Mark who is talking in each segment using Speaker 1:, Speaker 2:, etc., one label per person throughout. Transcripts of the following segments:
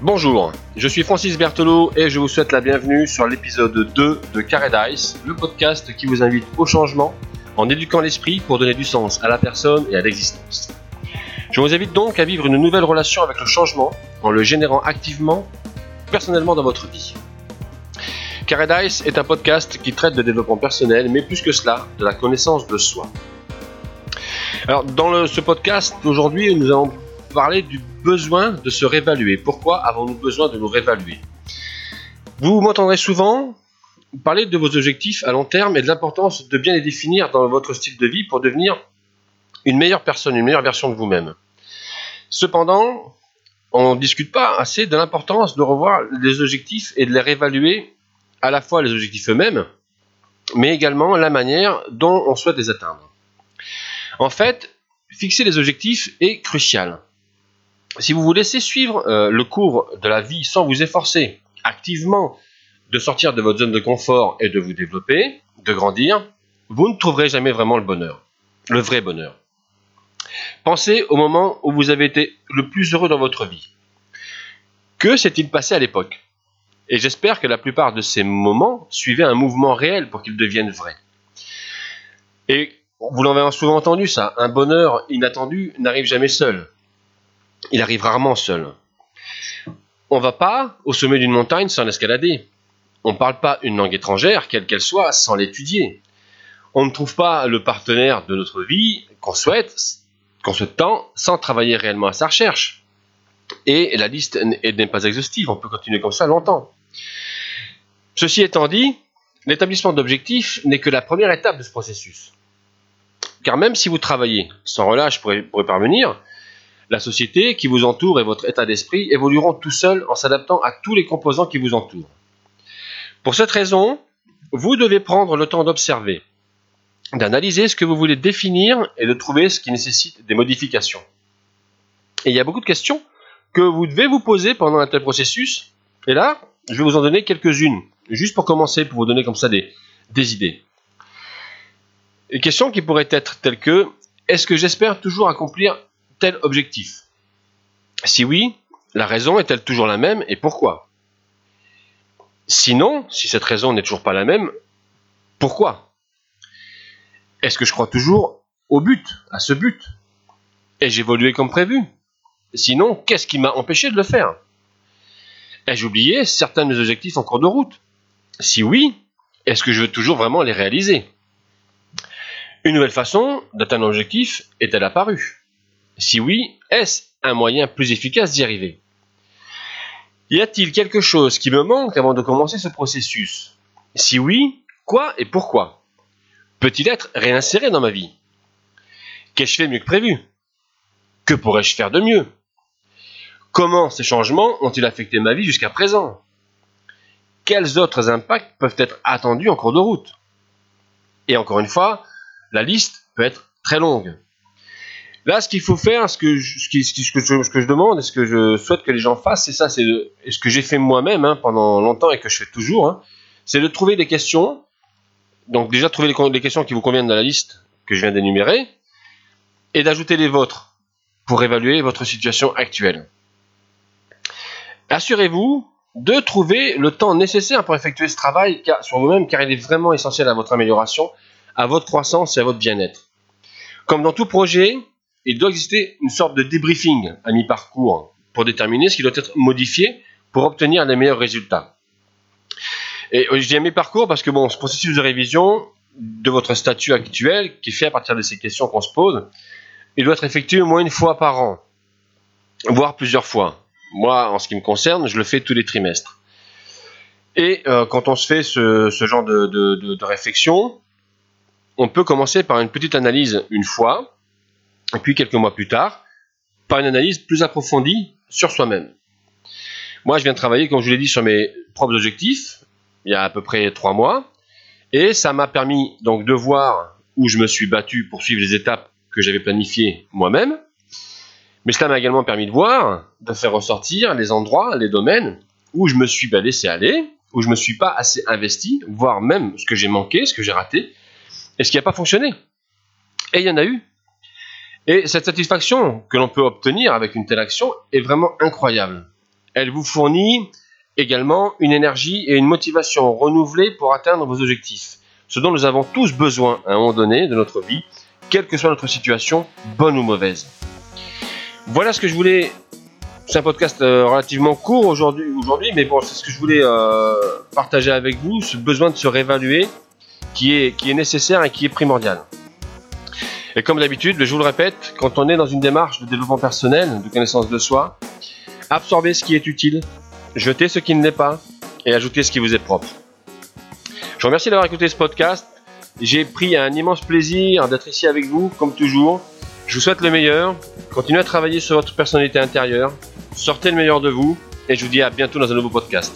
Speaker 1: Bonjour, je suis Francis Berthelot et je vous souhaite la bienvenue sur l'épisode 2 de Carré Dice, le podcast qui vous invite au changement en éduquant l'esprit pour donner du sens à la personne et à l'existence. Je vous invite donc à vivre une nouvelle relation avec le changement en le générant activement, personnellement dans votre vie. Carré Dice est un podcast qui traite de développement personnel, mais plus que cela, de la connaissance de soi. Alors, dans ce podcast, aujourd'hui, nous allons parler du besoin de se réévaluer. Pourquoi avons-nous besoin de nous réévaluer? Vous m'entendrez souvent parler de vos objectifs à long terme et de l'importance de bien les définir dans votre style de vie pour devenir une meilleure personne, une meilleure version de vous-même. Cependant, on ne discute pas assez de l'importance de revoir les objectifs et de les réévaluer à la fois les objectifs eux-mêmes, mais également la manière dont on souhaite les atteindre. En fait, fixer les objectifs est crucial si vous vous laissez suivre euh, le cours de la vie sans vous efforcer activement de sortir de votre zone de confort et de vous développer, de grandir, vous ne trouverez jamais vraiment le bonheur, le vrai bonheur. Pensez au moment où vous avez été le plus heureux dans votre vie. Que s'est-il passé à l'époque? Et j'espère que la plupart de ces moments suivaient un mouvement réel pour qu'ils deviennent vrais. Et vous l'avez souvent entendu ça, un bonheur inattendu n'arrive jamais seul il arrive rarement seul. On va pas au sommet d'une montagne sans l'escalader. On ne parle pas une langue étrangère, quelle qu'elle soit, sans l'étudier. On ne trouve pas le partenaire de notre vie qu'on souhaite, qu'on souhaite tant, sans travailler réellement à sa recherche. Et la liste n'est pas exhaustive, on peut continuer comme ça longtemps. Ceci étant dit, l'établissement d'objectifs n'est que la première étape de ce processus. Car même si vous travaillez sans relâche pour y parvenir, la société qui vous entoure et votre état d'esprit évolueront tout seuls en s'adaptant à tous les composants qui vous entourent. Pour cette raison, vous devez prendre le temps d'observer, d'analyser ce que vous voulez définir et de trouver ce qui nécessite des modifications. Et il y a beaucoup de questions que vous devez vous poser pendant un tel processus. Et là, je vais vous en donner quelques-unes, juste pour commencer, pour vous donner comme ça des, idées. Une question qui pourrait être telle que est-ce que j'espère toujours accomplir tel objectif? Si oui, la raison est-elle toujours la même et pourquoi? Sinon, si cette raison n'est toujours pas la même, pourquoi? Est-ce que je crois toujours au but, à ce but? Ai-je évolué comme prévu? Sinon, qu'est-ce qui m'a empêché de le faire? Ai-je oublié certains de mes objectifs en cours de route? Si oui, est-ce que je veux toujours vraiment les réaliser? Une nouvelle façon d'atteindre un objectif est-elle apparue si oui, est-ce un moyen plus efficace d'y arriver? Y a-t-il quelque chose qui me manque avant de commencer ce processus? Si oui, quoi et pourquoi? Peut-il être réinséré dans ma vie? Qu'ai-je fait mieux que prévu? Que pourrais-je faire de mieux? Comment ces changements ont-ils affecté ma vie jusqu'à présent? Quels autres impacts peuvent être attendus en cours de route? Et encore une fois, la liste peut être très longue. Là, ce qu'il faut faire, ce que, je, demande et ce que je souhaite que les gens fassent, c'est ça, c'est ce que j'ai fait moi-même hein, pendant longtemps et que je fais toujours, hein, c'est de trouver des questions. Donc déjà, trouver les, questions qui vous conviennent dans la liste que je viens d'énumérer et d'ajouter les vôtres pour évaluer votre situation actuelle. Assurez-vous de trouver le temps nécessaire pour effectuer ce travail sur vous-même car il est vraiment essentiel à votre amélioration, à votre croissance et à votre bien-être. Comme dans tout projet, il doit exister une sorte de débriefing à mi-parcours pour déterminer ce qui doit être modifié pour obtenir les meilleurs résultats. Et je dis à mi-parcours parce que bon, ce processus de révision de votre statut actuel, qui est fait à partir de ces questions qu'on se pose, il doit être effectué au moins une fois par an, voire plusieurs fois. Moi, en ce qui me concerne, je le fais tous les trimestres. Et euh, quand on se fait ce, genre de, de réflexion, on peut commencer par une petite analyse une fois, et puis quelques mois plus tard, par une analyse plus approfondie sur soi-même. Moi, je viens de travailler, comme je vous l'ai dit, sur mes propres objectifs, il y a à peu près trois mois, et ça m'a permis donc de voir où je me suis battu pour suivre les étapes que j'avais planifiées moi-même, mais cela m'a également permis de voir, de faire ressortir les endroits, les domaines où je me suis laissé aller, où je me suis pas assez investi, voire même ce que j'ai manqué, ce que j'ai raté, et ce qui n'a pas fonctionné. Et il y en a eu. Et cette satisfaction que l'on peut obtenir avec une telle action est vraiment incroyable. Elle vous fournit également une énergie et une motivation renouvelée pour atteindre vos objectifs. Ce dont nous avons tous besoin à un moment donné de notre vie, quelle que soit notre situation, bonne ou mauvaise. Voilà ce que je voulais. C'est un podcast euh, relativement court aujourd'hui, mais bon, c'est ce que je voulais euh, partager avec vous, ce besoin de se réévaluer qui est, qui est nécessaire et qui est primordial. Et comme d'habitude, je vous le répète, quand on est dans une démarche de développement personnel, de connaissance de soi, absorbez ce qui est utile, jetez ce qui ne l'est pas et ajoutez ce qui vous est propre. Je vous remercie d'avoir écouté ce podcast. J'ai pris un immense plaisir d'être ici avec vous, comme toujours. Je vous souhaite le meilleur. Continuez à travailler sur votre personnalité intérieure. Sortez le meilleur de vous. Et je vous dis à bientôt dans un nouveau podcast.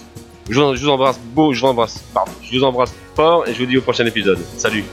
Speaker 1: Je vous, embrasse beau, je vous embrasse, pardon, je vous embrasse fort et je vous dis au prochain épisode. Salut